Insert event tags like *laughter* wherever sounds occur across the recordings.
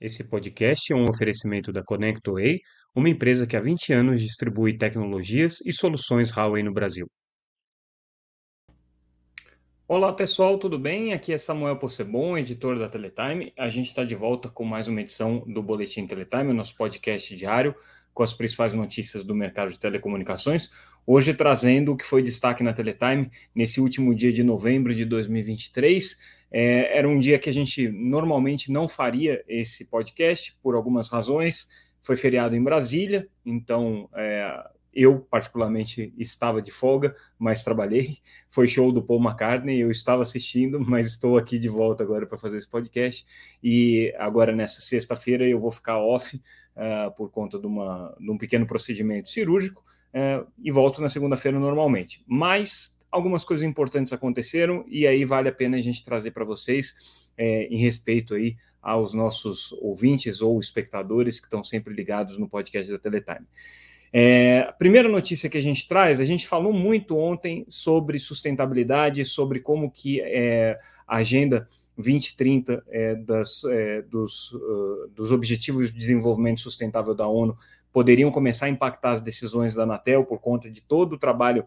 Esse podcast é um oferecimento da ConnectWay, uma empresa que há 20 anos distribui tecnologias e soluções Huawei no Brasil. Olá pessoal, tudo bem? Aqui é Samuel Possebon, editor da Teletime. A gente está de volta com mais uma edição do Boletim Teletime, nosso podcast diário com as principais notícias do mercado de telecomunicações. Hoje trazendo o que foi destaque na Teletime nesse último dia de novembro de 2023. É, era um dia que a gente normalmente não faria esse podcast por algumas razões. Foi feriado em Brasília, então é, eu, particularmente, estava de folga, mas trabalhei. *laughs* Foi show do Paul McCartney, eu estava assistindo, *laughs* mas estou aqui de volta agora para fazer esse podcast. E agora, nessa sexta-feira, eu vou ficar off uh, por conta de, uma, de, um pequeno procedimento cirúrgico uh, e volto na segunda-feira normalmente. Mas algumas coisas importantes aconteceram e aí vale a pena a gente trazer para vocês é, em respeito aí aos nossos ouvintes ou espectadores que estão sempre ligados no podcast da Teletime. É, a primeira notícia que a gente traz, a gente falou muito ontem sobre sustentabilidade, sobre como que é, a agenda 2030 é, das, é, dos, uh, dos Objetivos de Desenvolvimento Sustentável da ONU poderiam começar a impactar as decisões da Anatel por conta de todo o trabalho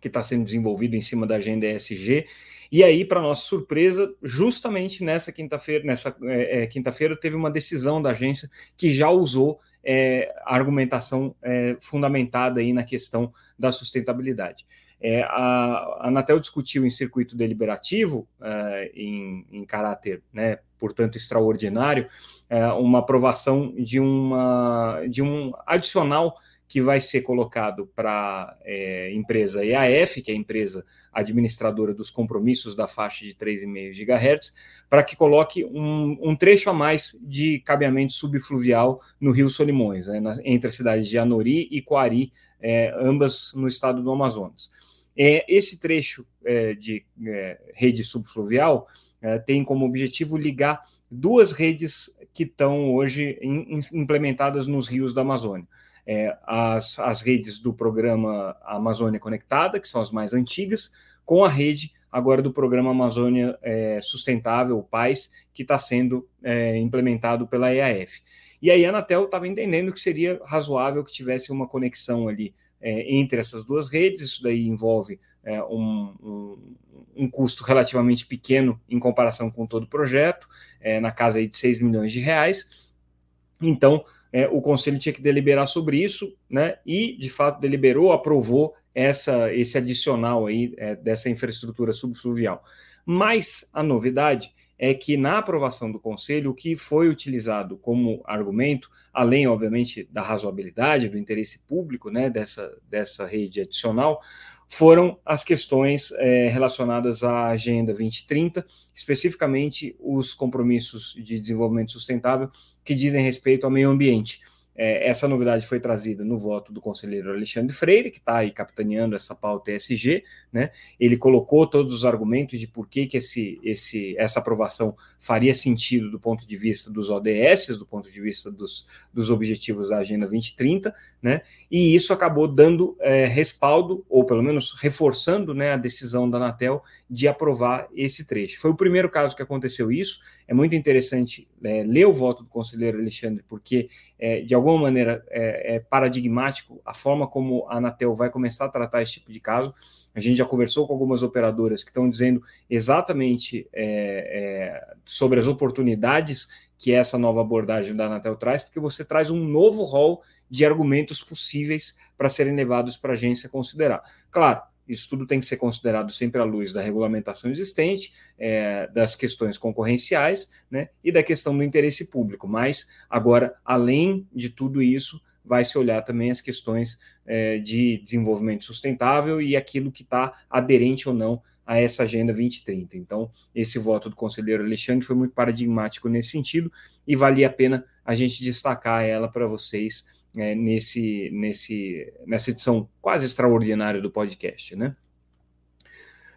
que está sendo desenvolvido em cima da agenda ESG. E aí, para nossa surpresa, justamente nessa quinta-feira, nessa é, é, quinta-feira, teve uma decisão da agência que já usou é, a argumentação é, fundamentada aí na questão da sustentabilidade. É, a, Anatel discutiu em circuito deliberativo, é, em, em, caráter, né, portanto, extraordinário, uma aprovação de, uma, de um adicional que vai ser colocado para é, empresa EAF, que é a empresa administradora dos compromissos da faixa de 3,5 GHz, para que coloque um, um, trecho a mais de cabeamento subfluvial no Rio Solimões, né, na, entre as cidades de Anori e Coari, é, ambas no estado do Amazonas. É, esse trecho é, de é, rede subfluvial é, tem como objetivo ligar duas redes que estão hoje in, implementadas nos rios da Amazônia é, as, as redes do programa Amazônia Conectada, que são as mais antigas, com a rede agora do programa Amazônia é, Sustentável, o PAIS, que está sendo é, implementado pela EAF. E aí a Anatel estava entendendo que seria razoável que tivesse uma conexão ali é, entre essas duas redes, isso daí envolve é, um, um, um, custo relativamente pequeno em comparação com todo o projeto, é, na casa aí de 6 milhões de reais. Então, é, o conselho tinha que deliberar sobre isso, né? E de fato deliberou, aprovou essa, esse adicional aí é, dessa infraestrutura subfluvial. Mas a novidade é que na aprovação do conselho, o que foi utilizado como argumento, além, obviamente, da razoabilidade, do interesse público né, dessa, dessa rede adicional, foram as questões é, relacionadas à Agenda 2030, especificamente os compromissos de desenvolvimento sustentável que dizem respeito ao meio ambiente. É, essa novidade foi trazida no voto do conselheiro Alexandre Freire, que está aí capitaneando essa pauta ESG, né? Ele colocou todos os argumentos de por que, que esse, esse, essa aprovação faria sentido do ponto de vista dos ODS, do ponto de vista dos, dos objetivos da Agenda 2030, né? E isso acabou dando é, respaldo, ou pelo menos reforçando né, a decisão da Anatel de aprovar esse trecho. Foi o primeiro caso que aconteceu isso. É muito interessante é, ler o voto do conselheiro Alexandre, porque é, de alguma maneira é, é, paradigmático a forma como a Anatel vai começar a tratar esse tipo de caso. A gente já conversou com algumas operadoras que estão dizendo exatamente é, é, sobre as oportunidades que essa nova abordagem da Anatel traz, porque você traz um novo rol de argumentos possíveis para serem levados para a agência considerar. Claro, isso tudo tem que ser considerado sempre à luz da regulamentação existente, é, das questões concorrenciais né, e da questão do interesse público. Mas, agora, além de tudo isso, vai se olhar também as questões é, de desenvolvimento sustentável e aquilo que está aderente ou não a essa Agenda 2030. Então, esse voto do conselheiro Alexandre foi muito paradigmático nesse sentido e valia a pena a gente destacar ela para vocês é, nesse, nesse, nessa edição quase extraordinária do podcast, né?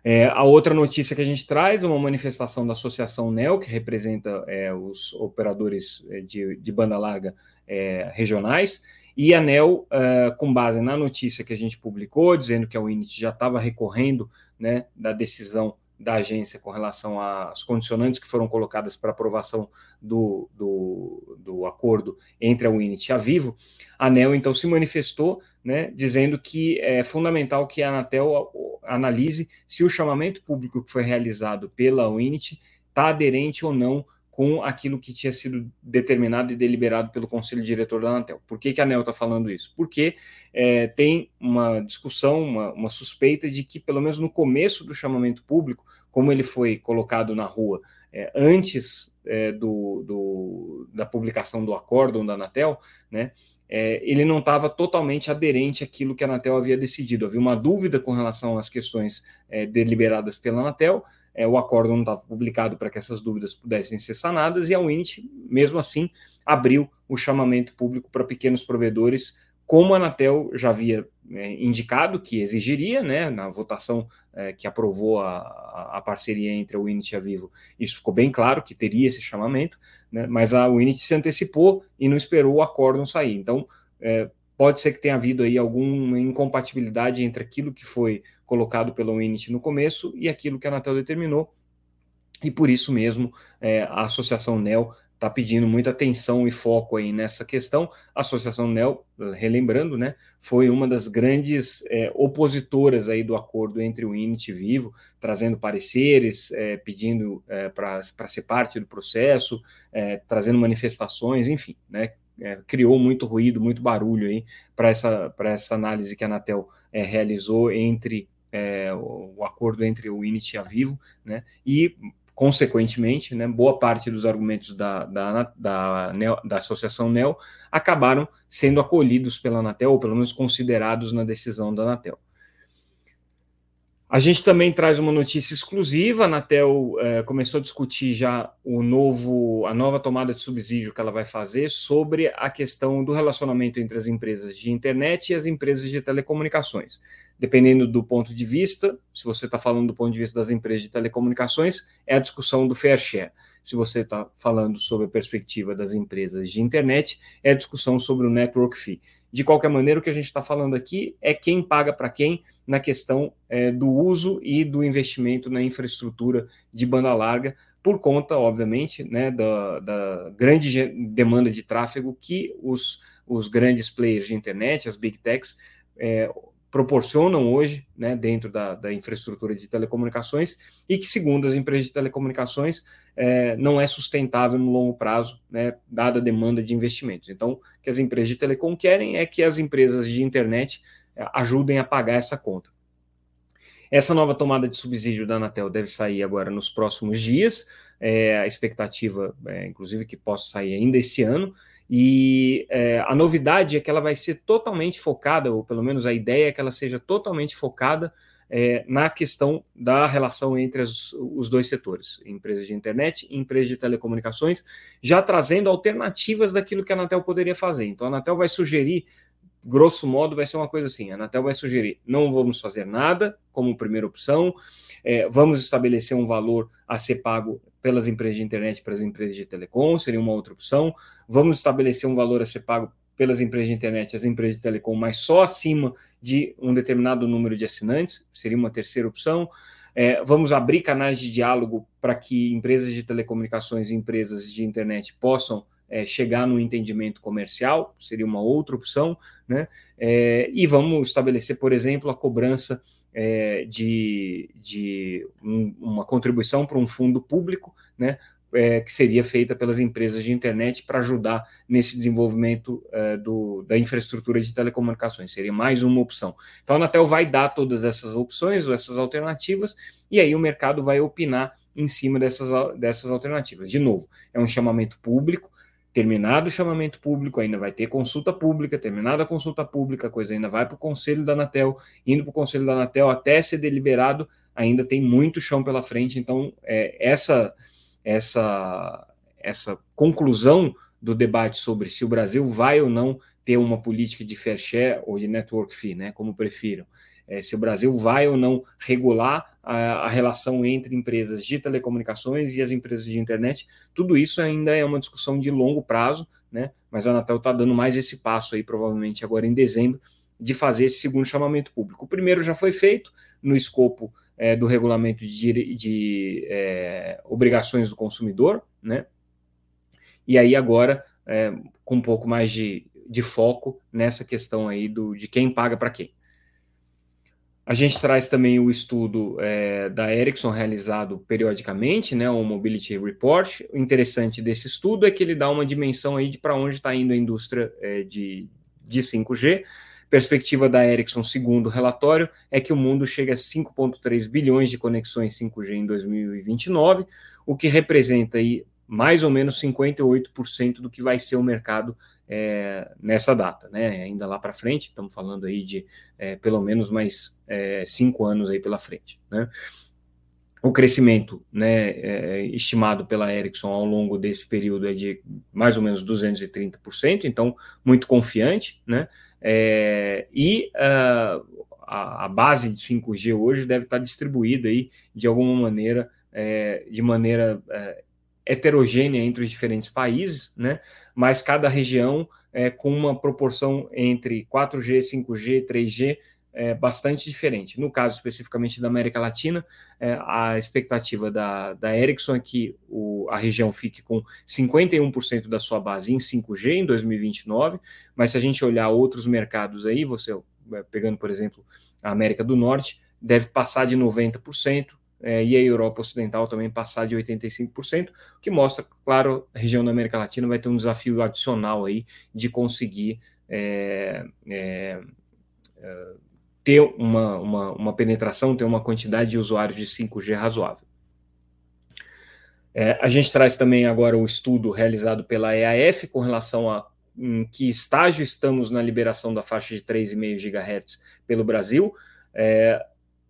É, a outra notícia que a gente traz é uma manifestação da Associação NEL, que representa é, os operadores é, de, de banda larga é, regionais, e a NEL, uh, com base na notícia que a gente publicou, dizendo que a Unity já estava recorrendo né, da decisão da agência com relação às condicionantes que foram colocadas para aprovação do, do, do, acordo entre a Unity e a Vivo, a ANEL então se manifestou, né, dizendo que é fundamental que a Anatel analise se o chamamento público que foi realizado pela Unity está aderente ou não com aquilo que tinha sido determinado e deliberado pelo Conselho Diretor da Anatel. Por que, que a ANEL está falando isso? Porque é, tem uma discussão, uma, uma, suspeita de que, pelo menos no começo do chamamento público, como ele foi colocado na rua é, antes é, do, do, da publicação do acórdão da Anatel, né, é, ele não estava totalmente aderente àquilo que a Anatel havia decidido. Havia uma dúvida com relação às questões é, deliberadas pela Anatel, é, o acordo não estava publicado para que essas dúvidas pudessem ser sanadas, e a Unity, mesmo assim, abriu o chamamento público para pequenos provedores, como a Anatel já havia é, indicado que exigiria, né, na votação é, que aprovou a, a, parceria entre a Unity e a Vivo, isso ficou bem claro que teria esse chamamento, né, mas a Unity se antecipou e não esperou o acordo sair. Então, é, pode ser que tenha havido aí alguma incompatibilidade entre aquilo que foi colocado pela Unity no começo e aquilo que a Anatel determinou, e por isso mesmo é, a Associação NEL está pedindo muita atenção e foco aí nessa questão. A Associação NEL, relembrando, né, foi uma das grandes é, opositoras aí do acordo entre o Unity e Vivo, trazendo pareceres, é, pedindo é, para ser parte do processo, é, trazendo manifestações, enfim, né, é, criou muito ruído, muito barulho aí para essa, essa análise que a Anatel é, realizou entre é, o, o, acordo entre o Unity e a Vivo, né? E consequentemente, né, boa parte dos argumentos da, da, da, da Associação NEL acabaram sendo acolhidos pela Anatel, ou pelo menos considerados na decisão da Anatel. A gente também traz uma notícia exclusiva. A Anatel é, começou a discutir já o novo, a nova tomada de subsídio que ela vai fazer sobre a questão do relacionamento entre as empresas de internet e as empresas de telecomunicações. Dependendo do ponto de vista, se você está falando do ponto de vista das empresas de telecomunicações, é a discussão do fair share. Se você está falando sobre a perspectiva das empresas de internet, é a discussão sobre o network fee. De qualquer maneira, o que a gente está falando aqui é quem paga para quem na questão é, do uso e do investimento na infraestrutura de banda larga, por conta, obviamente, né, da, da grande demanda de tráfego que os, os grandes players de internet, as big techs, é, proporcionam hoje né, dentro da, da, infraestrutura de telecomunicações e que, segundo as empresas de telecomunicações, é, não é sustentável no longo prazo, né, dada a demanda de investimentos. Então, o que as empresas de telecom querem é que as empresas de internet é, ajudem a pagar essa conta. Essa nova tomada de subsídio da Anatel deve sair agora nos próximos dias, é, a expectativa é, inclusive que possa sair ainda esse ano, e é, a novidade é que ela vai ser totalmente focada, ou pelo menos a ideia é que ela seja totalmente focada é, na questão da relação entre as, os dois setores, empresas de internet e empresas de telecomunicações, já trazendo alternativas daquilo que a Anatel poderia fazer. Então, a Anatel vai sugerir, grosso modo, vai ser uma coisa assim: a Anatel vai sugerir, não vamos fazer nada como primeira opção, é, vamos estabelecer um valor a ser pago pelas empresas de internet para as empresas de telecom, seria uma outra opção. Vamos estabelecer um valor a ser pago pelas empresas de internet, as empresas de telecom, mas só acima de um determinado número de assinantes, seria uma terceira opção. É, vamos abrir canais de diálogo para que empresas de telecomunicações e empresas de internet possam é, chegar no entendimento comercial, seria uma outra opção, né? É, e vamos estabelecer, por exemplo, a cobrança é, de, de um, uma contribuição para um fundo público, né, é, que seria feita pelas empresas de internet para ajudar nesse desenvolvimento é, do, da infraestrutura de telecomunicações. Seria mais uma opção. Então, a Anatel vai dar todas essas opções ou essas alternativas, e aí o mercado vai opinar em cima dessas, dessas alternativas. De novo, é um chamamento público, terminado o chamamento público, ainda vai ter consulta pública, terminada a consulta pública, a coisa ainda vai para o conselho da Anatel, indo para o conselho da Anatel até ser deliberado, ainda tem muito chão pela frente, então é, essa, essa, essa conclusão do debate sobre se o Brasil vai ou não ter uma política de fair share ou de network fee, né, como prefiram, é, se o Brasil vai ou não regular a, a, relação entre empresas de telecomunicações e as empresas de internet, tudo isso ainda é uma discussão de longo prazo, né? Mas a Anatel está dando mais esse passo aí, provavelmente agora em dezembro, de fazer esse segundo chamamento público. O primeiro já foi feito no escopo é, do regulamento de, de é, obrigações do consumidor, né? E aí agora é, com um pouco mais de, de foco nessa questão aí do, de quem paga para quem. A gente traz também o estudo é, da Ericsson realizado periodicamente, né, o Mobility Report. O interessante desse estudo é que ele dá uma dimensão aí de para onde está indo a indústria é, de, de 5G. Perspectiva da Ericsson, segundo o relatório, é que o mundo chega a 5,3 bilhões de conexões 5G em 2029, o que representa aí mais ou menos 58% do que vai ser o mercado é, nessa data, né? Ainda lá para frente, estamos falando aí de é, pelo menos mais é, cinco anos aí pela frente, né? O crescimento né, é, estimado pela Ericsson ao longo desse período é de mais ou menos 230%, então muito confiante, né? É, e uh, a, a, base de 5G hoje deve estar distribuída aí de alguma maneira, é, de maneira heterogênea entre os diferentes países, né? Mas cada região é, com uma proporção entre 4G, 5G, 3G é, bastante diferente. No caso especificamente da América Latina, é, a expectativa da, da Ericsson é que o, a região fique com 51% da sua base em 5G em 2029, mas se a gente olhar outros mercados aí, você é, pegando, por exemplo, a América do Norte, deve passar de 90%, é, e a Europa Ocidental também passar de 85%, o que mostra, claro, a região da América Latina vai ter um desafio adicional aí de conseguir é, é, é ter uma, uma, uma, penetração, ter uma quantidade de usuários de 5G razoável. É, a gente traz também agora o estudo realizado pela EAF com relação a em que estágio estamos na liberação da faixa de 3,5 GHz pelo Brasil. É,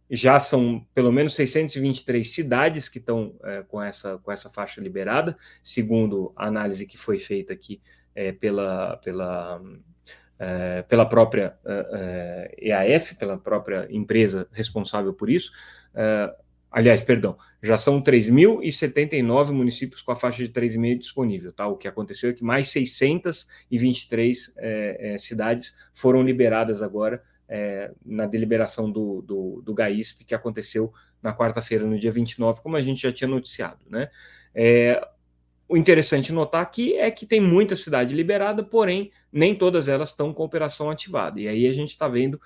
já são pelo menos 623 cidades que estão é, com, essa, com essa faixa liberada, segundo a análise que foi feita aqui é, pela, pela, é, pela própria EAF, é, é, pela própria empresa responsável por isso. É, aliás, perdão, já são 3.079 municípios com a faixa de 3,5 disponível. Tá? O que aconteceu é que mais 623 cidades foram liberadas agora é, na deliberação do, do, do GAISP, que aconteceu na quarta-feira, no dia 29, como a gente já tinha noticiado. Né? É, o interessante notar aqui é que tem muita cidade liberada, porém, nem todas elas estão com operação ativada. E aí a gente está vendo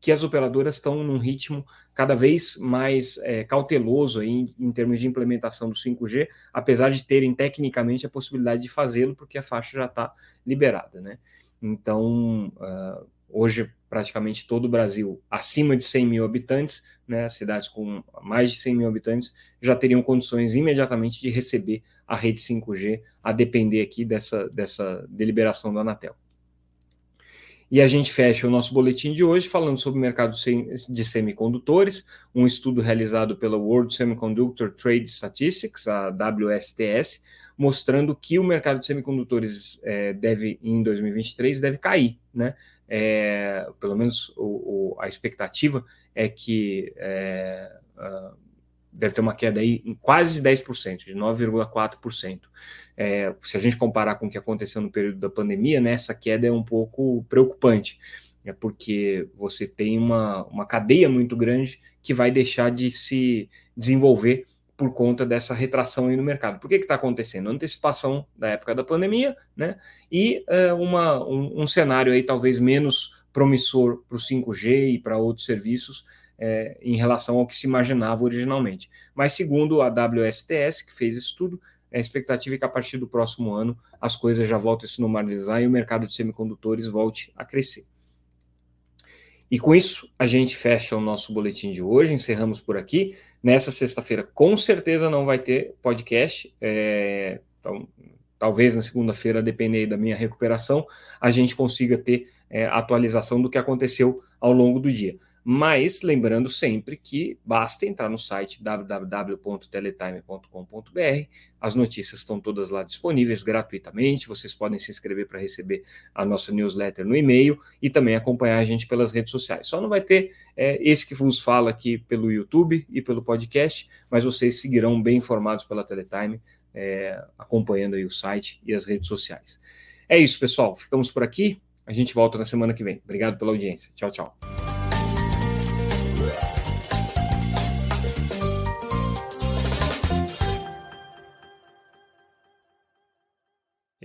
que as operadoras estão num ritmo cada vez mais é, cauteloso em, em, termos de implementação do 5G, apesar de terem tecnicamente a possibilidade de fazê-lo, porque a faixa já está liberada. Né? Então, uh, hoje praticamente todo o Brasil acima de 100 mil habitantes, né, cidades com mais de 100 mil habitantes, já teriam condições imediatamente de receber a rede 5G, a depender aqui dessa, dessa deliberação da Anatel. E a gente fecha o nosso boletim de hoje falando sobre o mercado de semicondutores, um estudo realizado pela World Semiconductor Trade Statistics, a WSTS, mostrando que o mercado de semicondutores é, deve, em 2023, deve cair, né? é, pelo menos o, o, a expectativa é que é, uh, deve ter uma queda aí em quase 10%, de 9,4%. É, se a gente comparar com o que aconteceu no período da pandemia, né, essa queda é um pouco preocupante, é porque você tem uma, uma cadeia muito grande que vai deixar de se desenvolver por conta dessa retração aí no mercado. Por que está acontecendo? Antecipação da época da pandemia, né? E é, uma, um, um, cenário aí talvez menos promissor para o 5G e para outros serviços é, em relação ao que se imaginava originalmente. Mas segundo a WSTS, que fez esse estudo, a expectativa é que a partir do próximo ano as coisas já voltem a se normalizar e o mercado de semicondutores volte a crescer. E com isso, a gente fecha o nosso boletim de hoje, encerramos por aqui. Nessa sexta-feira, com certeza não vai ter podcast. É, então, talvez na segunda-feira, depender da minha recuperação, a gente consiga ter é, atualização do que aconteceu ao longo do dia. Mas lembrando sempre que basta entrar no site www.teletime.com.br. As notícias estão todas lá disponíveis gratuitamente. Vocês podem se inscrever para receber a nossa newsletter no e-mail e também acompanhar a gente pelas redes sociais. Só não vai ter é, esse que vos fala aqui pelo YouTube e pelo podcast, mas vocês seguirão bem informados pela Teletime, é, acompanhando aí o site e as redes sociais. É isso, pessoal. Ficamos por aqui. A gente volta na semana que vem. Obrigado pela audiência. Tchau, tchau.